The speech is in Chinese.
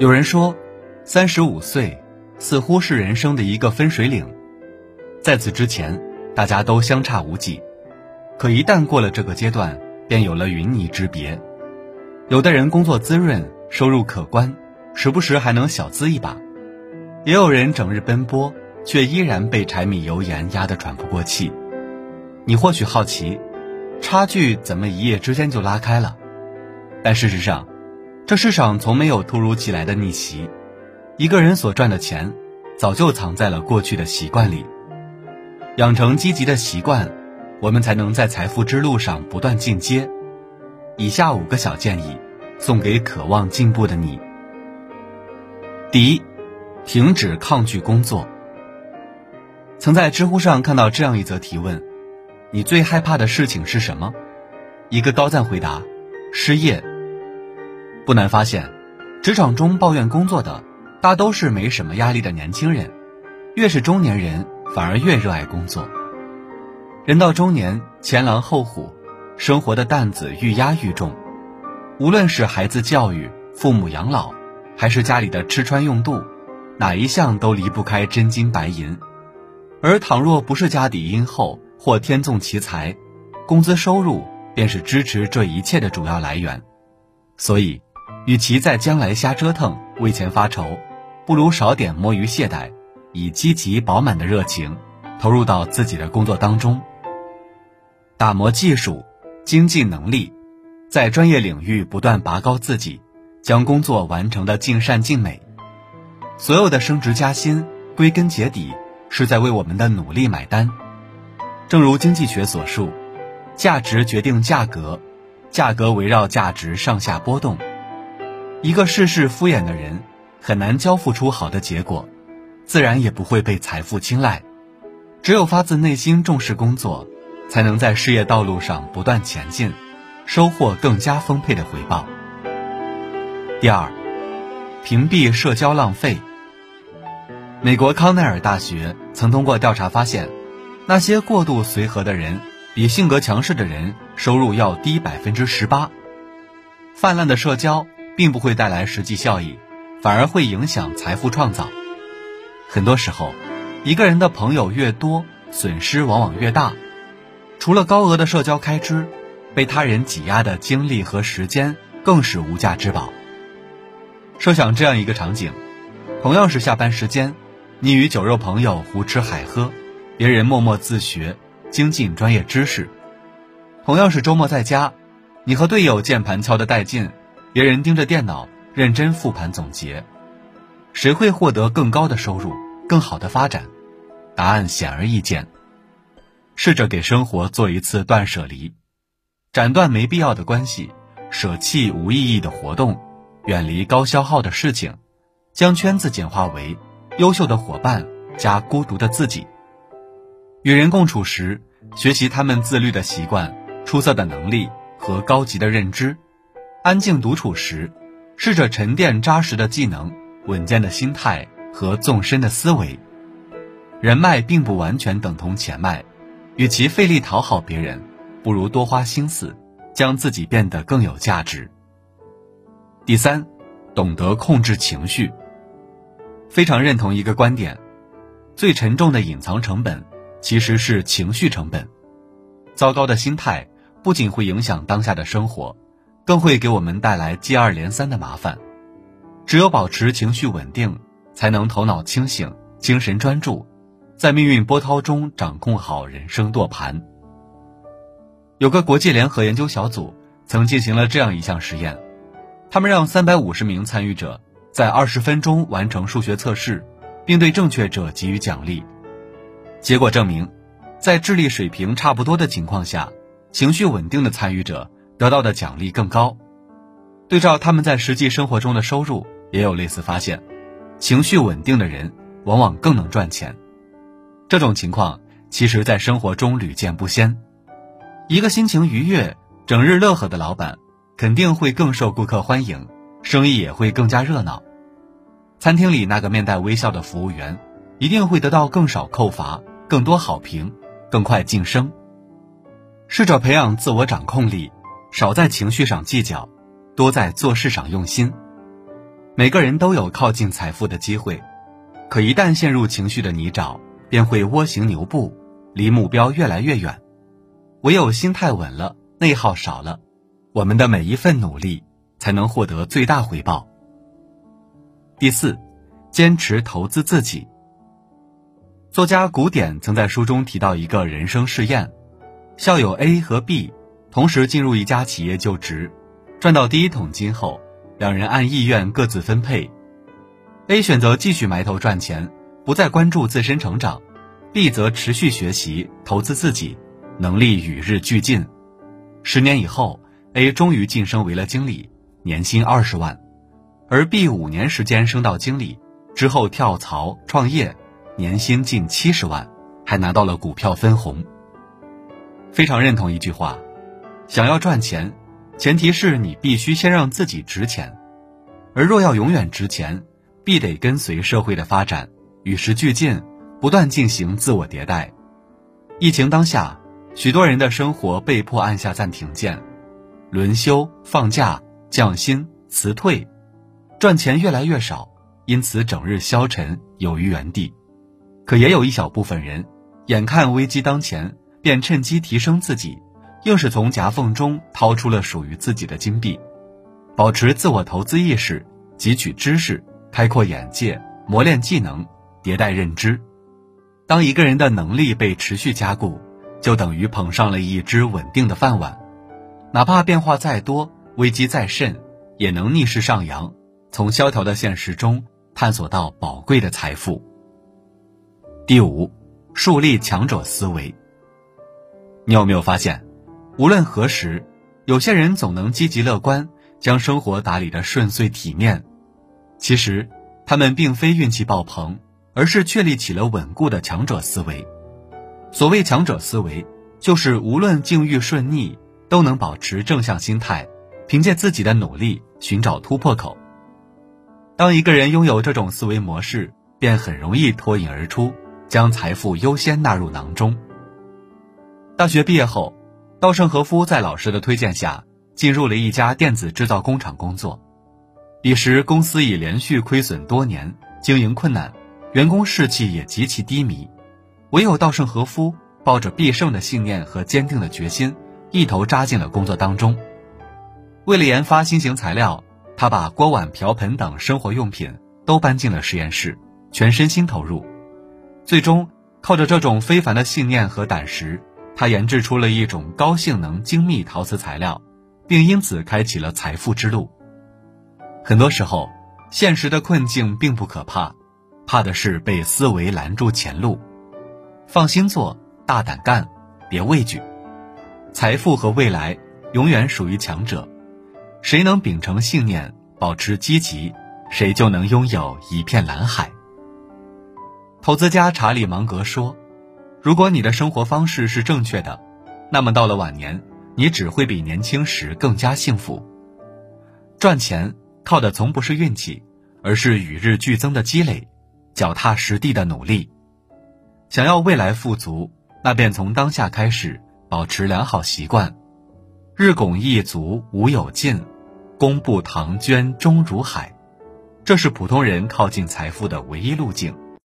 有人说，三十五岁似乎是人生的一个分水岭，在此之前，大家都相差无几，可一旦过了这个阶段，便有了云泥之别。有的人工作滋润，收入可观，时不时还能小资一把；也有人整日奔波，却依然被柴米油盐压得喘不过气。你或许好奇，差距怎么一夜之间就拉开了？但事实上，这世上从没有突如其来的逆袭，一个人所赚的钱，早就藏在了过去的习惯里。养成积极的习惯，我们才能在财富之路上不断进阶。以下五个小建议，送给渴望进步的你。第一，停止抗拒工作。曾在知乎上看到这样一则提问：你最害怕的事情是什么？一个高赞回答：失业。不难发现，职场中抱怨工作的大都是没什么压力的年轻人，越是中年人反而越热爱工作。人到中年，前狼后虎，生活的担子愈压愈重。无论是孩子教育、父母养老，还是家里的吃穿用度，哪一项都离不开真金白银。而倘若不是家底殷厚或天纵奇才，工资收入便是支持这一切的主要来源。所以。与其在将来瞎折腾、为钱发愁，不如少点摸鱼懈怠，以积极饱满的热情投入到自己的工作当中，打磨技术、经济能力，在专业领域不断拔高自己，将工作完成的尽善尽美。所有的升职加薪，归根结底是在为我们的努力买单。正如经济学所述，价值决定价格，价格围绕价值上下波动。一个事事敷衍的人，很难交付出好的结果，自然也不会被财富青睐。只有发自内心重视工作，才能在事业道路上不断前进，收获更加丰沛的回报。第二，屏蔽社交浪费。美国康奈尔大学曾通过调查发现，那些过度随和的人，比性格强势的人收入要低百分之十八。泛滥的社交。并不会带来实际效益，反而会影响财富创造。很多时候，一个人的朋友越多，损失往往越大。除了高额的社交开支，被他人挤压的精力和时间更是无价之宝。设想这样一个场景：同样是下班时间，你与酒肉朋友胡吃海喝，别人默默自学，精进专业知识；同样是周末在家，你和队友键盘敲得带劲。别人盯着电脑认真复盘总结，谁会获得更高的收入、更好的发展？答案显而易见。试着给生活做一次断舍离，斩断没必要的关系，舍弃无意义的活动，远离高消耗的事情，将圈子简化为优秀的伙伴加孤独的自己。与人共处时，学习他们自律的习惯、出色的能力和高级的认知。安静独处时，试着沉淀扎实的技能、稳健的心态和纵深的思维。人脉并不完全等同钱脉，与其费力讨好别人，不如多花心思，将自己变得更有价值。第三，懂得控制情绪。非常认同一个观点：最沉重的隐藏成本其实是情绪成本。糟糕的心态不仅会影响当下的生活。更会给我们带来接二连三的麻烦。只有保持情绪稳定，才能头脑清醒、精神专注，在命运波涛中掌控好人生舵盘。有个国际联合研究小组曾进行了这样一项实验，他们让三百五十名参与者在二十分钟完成数学测试，并对正确者给予奖励。结果证明，在智力水平差不多的情况下，情绪稳定的参与者。得到的奖励更高，对照他们在实际生活中的收入，也有类似发现。情绪稳定的人往往更能赚钱。这种情况其实，在生活中屡见不鲜。一个心情愉悦、整日乐呵的老板，肯定会更受顾客欢迎，生意也会更加热闹。餐厅里那个面带微笑的服务员，一定会得到更少扣罚、更多好评、更快晋升。试着培养自我掌控力。少在情绪上计较，多在做事上用心。每个人都有靠近财富的机会，可一旦陷入情绪的泥沼，便会蜗行牛步，离目标越来越远。唯有心态稳了，内耗少了，我们的每一份努力才能获得最大回报。第四，坚持投资自己。作家古典曾在书中提到一个人生试验：校友 A 和 B 同时进入一家企业就职，赚到第一桶金后，两人按意愿各自分配。A 选择继续埋头赚钱，不再关注自身成长；B 则持续学习，投资自己。能力与日俱进，十年以后，A 终于晋升为了经理，年薪二十万，而 B 五年时间升到经理之后跳槽创业，年薪近七十万，还拿到了股票分红。非常认同一句话：想要赚钱，前提是你必须先让自己值钱，而若要永远值钱，必得跟随社会的发展，与时俱进，不断进行自我迭代。疫情当下。许多人的生活被迫按下暂停键，轮休、放假、降薪、辞退，赚钱越来越少，因此整日消沉，有于原地。可也有一小部分人，眼看危机当前，便趁机提升自己，硬是从夹缝中掏出了属于自己的金币。保持自我投资意识，汲取知识，开阔眼界，磨练技能，迭代认知。当一个人的能力被持续加固。就等于捧上了一只稳定的饭碗，哪怕变化再多，危机再甚，也能逆势上扬，从萧条的现实中探索到宝贵的财富。第五，树立强者思维。你有没有发现，无论何时，有些人总能积极乐观，将生活打理的顺遂体面，其实他们并非运气爆棚，而是确立起了稳固的强者思维。所谓强者思维，就是无论境遇顺逆，都能保持正向心态，凭借自己的努力寻找突破口。当一个人拥有这种思维模式，便很容易脱颖而出，将财富优先纳入囊中。大学毕业后，稻盛和夫在老师的推荐下，进入了一家电子制造工厂工作。彼时公司已连续亏损多年，经营困难，员工士气也极其低迷。唯有稻盛和夫抱着必胜的信念和坚定的决心，一头扎进了工作当中。为了研发新型材料，他把锅碗瓢盆等生活用品都搬进了实验室，全身心投入。最终，靠着这种非凡的信念和胆识，他研制出了一种高性能精密陶瓷材料，并因此开启了财富之路。很多时候，现实的困境并不可怕，怕的是被思维拦住前路。放心做，大胆干，别畏惧。财富和未来永远属于强者，谁能秉承信念，保持积极，谁就能拥有一片蓝海。投资家查理芒格说：“如果你的生活方式是正确的，那么到了晚年，你只会比年轻时更加幸福。赚钱靠的从不是运气，而是与日俱增的积累，脚踏实地的努力。”想要未来富足，那便从当下开始保持良好习惯。日拱一卒无有尽，功不唐捐终如海。这是普通人靠近财富的唯一路径。